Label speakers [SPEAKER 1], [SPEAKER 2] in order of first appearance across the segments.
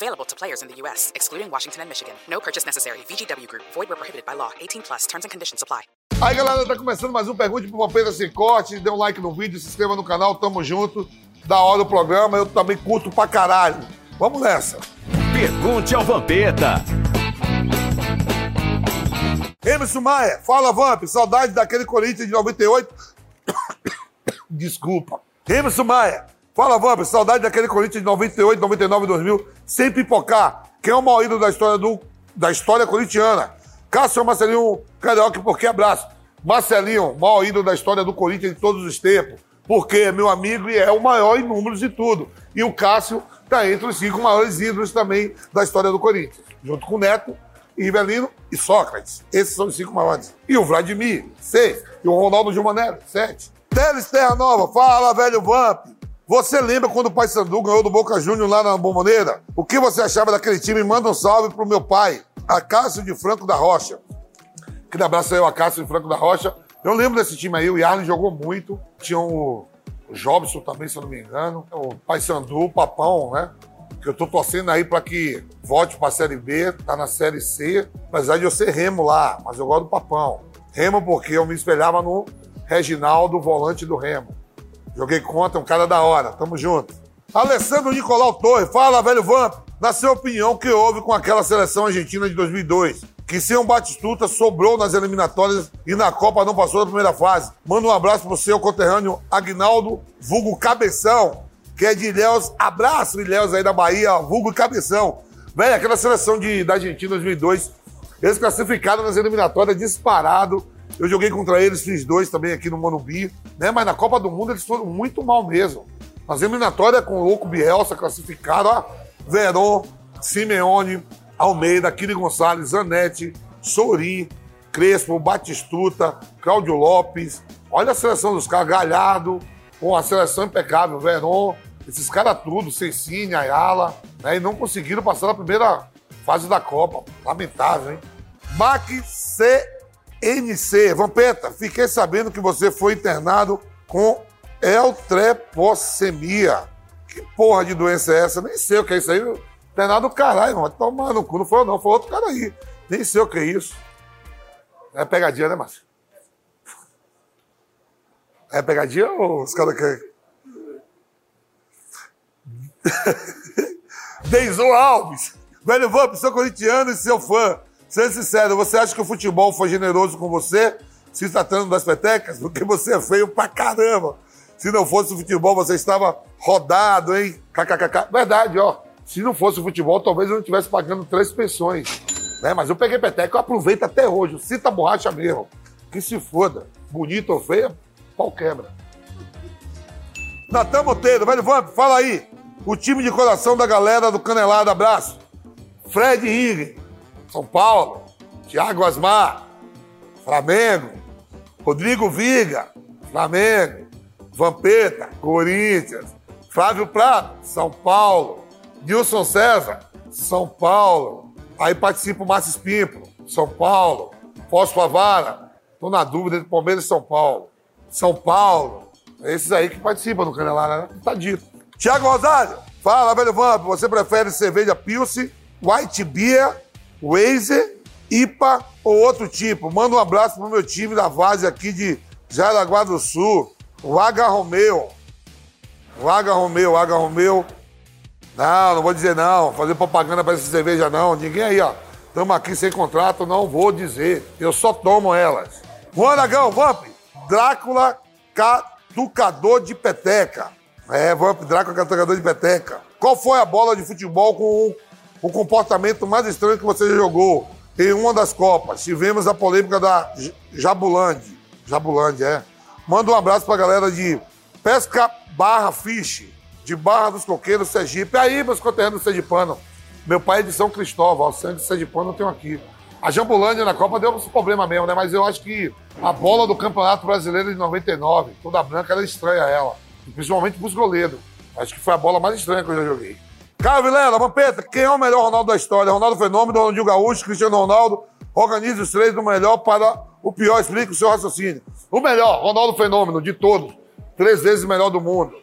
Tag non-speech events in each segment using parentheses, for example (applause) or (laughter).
[SPEAKER 1] Available to players in the U.S., excluding Washington and Michigan. No purchase necessary. VGW Group. Void where prohibited by law. 18 plus. Terms and conditions apply.
[SPEAKER 2] Aí, galera, tá começando mais um Pergunte pro Vampeta Sem Corte. Dê um like no vídeo, se inscreva no canal, tamo junto. Da hora do programa, eu também curto pra caralho. Vamos nessa.
[SPEAKER 3] Pergunte ao Vampeta.
[SPEAKER 2] Emerson Maia, fala Vamp, saudade daquele Corinthians de 98. (coughs) Desculpa. Emerson Maia, fala Vamp, saudade daquele Corinthians de 98, 99 2000, sem pipocar. Quem é o maior ídolo da história, do, da história corintiana? Cássio Marcelinho Carioca, por que abraço? Marcelinho, maior ídolo da história do Corinthians de todos os tempos. Porque é meu amigo e é o maior em números de tudo. E o Cássio está entre os cinco maiores ídolos também da história do Corinthians. Junto com o Neto, Rivelino e Sócrates. Esses são os cinco maiores. E o Vladimir, seis. E o Ronaldo Gilmanelli, sete. Teles Terra Nova, fala, velho Vamp. Você lembra quando o Pai Sandu ganhou do Boca Júnior lá na Bomboneira? O que você achava daquele time? Manda um salve pro meu pai, Acácio de Franco da Rocha. Que abraço aí, o Acácio de Franco da Rocha. Eu lembro desse time aí, o Yarley jogou muito. Tinha o, Jobson também, se eu não me engano. O Pai Sandu, o Papão, né? Que eu tô torcendo aí pra que volte pra Série B, tá na Série C. Apesar de eu ser remo lá, mas eu gosto do Papão. Remo porque eu me espelhava no Reginaldo, volante do Remo. Joguei contra, um cara da hora. Tamo junto. Alessandro Nicolau Torre, fala, velho Vamp. Na sua opinião, o que houve com aquela seleção argentina de 2002? Que sem um Batistuta sobrou nas eliminatórias e na Copa não passou da primeira fase. Manda um abraço pro seu conterrâneo Agnaldo, vulgo Cabeção, que é de Ilhéus. Abraço, Ilhéus aí da Bahia, vulgo Cabeção. Velho, aquela seleção de, da Argentina 2002, eles classificaram nas eliminatórias disparado. Eu joguei contra eles, fiz dois também aqui no Morumbi, né? Mas na Copa do Mundo eles foram muito mal mesmo. Nas eliminatórias com o Louco Bielsa classificado, ó, Verón, Simeone, Almeida, Kiri Gonçalves, Zanetti, Sorin, Crespo, Batistuta, Cláudio Lopes. Olha a seleção dos caras, Galhardo, com a seleção impecável, Verón, esses caras tudo, Cecine, Ayala, né? E não conseguiram passar na primeira fase da Copa. Lamentável, hein? Mac CNC, Vampeta, fiquei sabendo que você foi internado com eutrepossemia. Que porra de doença é essa? Nem sei o que é isso aí. Internado caralho, mano. Toma no cu, não foi eu não, foi outro cara aí. Nem sei o que é isso. É pegadinha, né, Márcio? É pegadinha ou os caras querem. (laughs) Deison Alves. Velho Vamp, sou corintiano e seu fã. Sendo sincero, você acha que o futebol foi generoso com você, se tratando das petecas? Porque você é feio pra caramba. Se não fosse o futebol, você estava rodado, hein? KKKK. Verdade, ó. Se não fosse o futebol, talvez eu não estivesse pagando três pensões. Né? Mas eu peguei peteca, eu aproveito até hoje. Cita borracha mesmo. Que se foda. Bonito ou feia, pau quebra. Natan Monteiro, velho Vamp, fala aí. O time de coração da galera do Canelado, abraço. Fred Ring, São Paulo. Thiago Asmar, Flamengo. Rodrigo Viga, Flamengo. Vampeta, Corinthians. Flávio Prado, São Paulo. Nilson César, São Paulo. Aí participa o Márcio Espímpolo, São Paulo. Fausto Favara, tô na dúvida entre Palmeiras e São Paulo. São Paulo. Esses aí que participam do Canelada, né? Tá dito. Tiago Rosário, fala, velho Vamp, você prefere cerveja Pilce, White Beer, Wazer, IPA ou outro tipo? Manda um abraço pro meu time da Vase aqui de Jaraguá do Sul. O H Romeu. O Romeu, H Romeu. Não, não vou dizer não. Fazer propaganda para essa cerveja não. Ninguém aí, ó. Estamos aqui sem contrato, não vou dizer. Eu só tomo elas. Juan Aragão, Vamp. Drácula Catucador de Peteca. É, Vamp, Drácula Catucador de Peteca. Qual foi a bola de futebol com o, o comportamento mais estranho que você jogou em uma das Copas? Tivemos a polêmica da Jabulande. Jabulande, é. Manda um abraço pra galera de Pesca Barra Fish, de Barra dos Coqueiros, Sergipe. Aí, meus conterrâneos sergipanos. Meu pai é de São Cristóvão, o sangue sergipano eu tenho aqui. A Jambulândia na Copa deu um problema mesmo, né? Mas eu acho que a bola do Campeonato Brasileiro de 99, toda branca, era estranha ela. Principalmente pros goleiros. Acho que foi a bola mais estranha que eu já joguei. Caio Vilela, Vampeta, quem é o melhor Ronaldo da história? Ronaldo Fenômeno, Ronaldinho Gaúcho, Cristiano Ronaldo. Organize os três do melhor para o pior. Explique o seu raciocínio. O melhor, Ronaldo Fenômeno, de todos. Três vezes o melhor do mundo.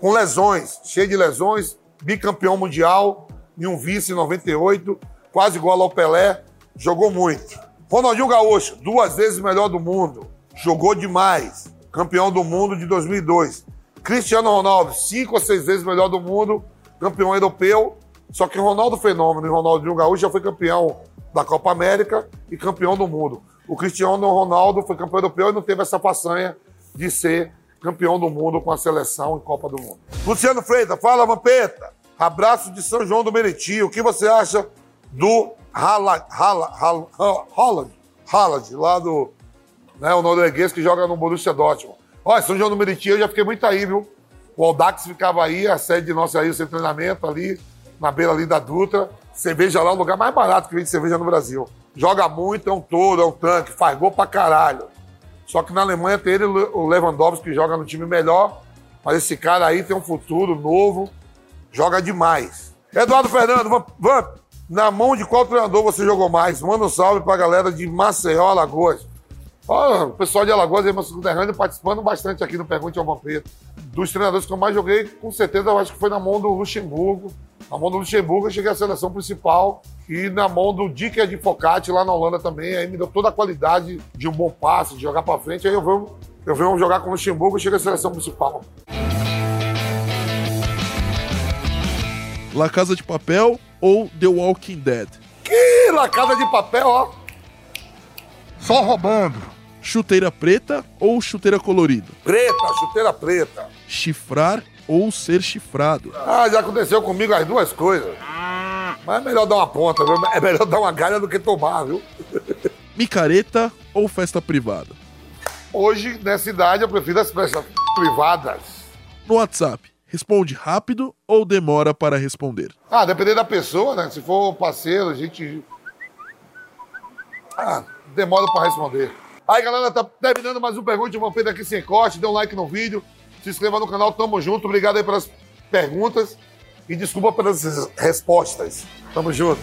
[SPEAKER 2] Com lesões, cheio de lesões, bicampeão mundial, e um vice em 98, quase igual ao Pelé, jogou muito. Ronaldinho Gaúcho, duas vezes o melhor do mundo, jogou demais, campeão do mundo de 2002. Cristiano Ronaldo, cinco ou seis vezes melhor do mundo, campeão europeu. Só que Ronaldo Fenômeno e Ronaldinho Gaúcho já foi campeão da Copa América e campeão do mundo. O Cristiano Ronaldo foi campeão europeu e não teve essa façanha de ser campeão do mundo com a seleção em Copa do Mundo. Luciano Freitas, fala, Vampeta. Abraço de São João do Meriti. O que você acha do Haaland, Haaland, lá do né, o norueguês que joga no Borussia Dortmund? Olha, São João do Meriti, eu já fiquei muito aí, viu? O Aldax ficava aí, a sede nossa aí, o seu treinamento ali, na beira ali da Dutra. Cerveja lá, o lugar mais barato que vende cerveja no Brasil. Joga muito, é um touro, é um tanque, faz gol pra caralho. Só que na Alemanha tem ele, o Lewandowski, que joga no time melhor. Mas esse cara aí tem um futuro novo joga demais. Eduardo Fernando, na mão de qual treinador você jogou mais? Manda um salve pra galera de Maceió, Alagoas. Olha, o pessoal de Alagoas e Maçã Conterrâneo participando bastante aqui no Pergunte ao Vampiro. Dos treinadores que eu mais joguei, com certeza eu acho que foi na mão do Luxemburgo. Na mão do Luxemburgo eu cheguei à seleção principal e na mão do Dick Advocati lá na Holanda também. Aí me deu toda a qualidade de um bom passe, de jogar pra frente. Aí eu venho, eu venho jogar com o Luxemburgo e cheguei à seleção principal.
[SPEAKER 4] La Casa de Papel ou The Walking Dead?
[SPEAKER 2] Que La Casa de Papel, ó. Só roubando.
[SPEAKER 4] Chuteira preta ou chuteira colorida?
[SPEAKER 2] Preta, chuteira preta.
[SPEAKER 4] Chifrar ou ser chifrado?
[SPEAKER 2] Ah, já aconteceu comigo as duas coisas. Mas é melhor dar uma ponta, viu? É melhor dar uma galha do que tomar, viu? (laughs)
[SPEAKER 4] Micareta ou festa privada?
[SPEAKER 2] Hoje, nessa idade, eu prefiro as festas privadas.
[SPEAKER 4] No WhatsApp, Responde rápido ou demora para responder?
[SPEAKER 2] Ah, dependendo da pessoa, né? Se for parceiro, a gente. Ah, demora para responder. Aí, galera, tá terminando mais um Pergunte de Vampiro aqui sem corte. Dê um like no vídeo, se inscreva no canal, tamo junto. Obrigado aí pelas perguntas e desculpa pelas respostas. Tamo junto.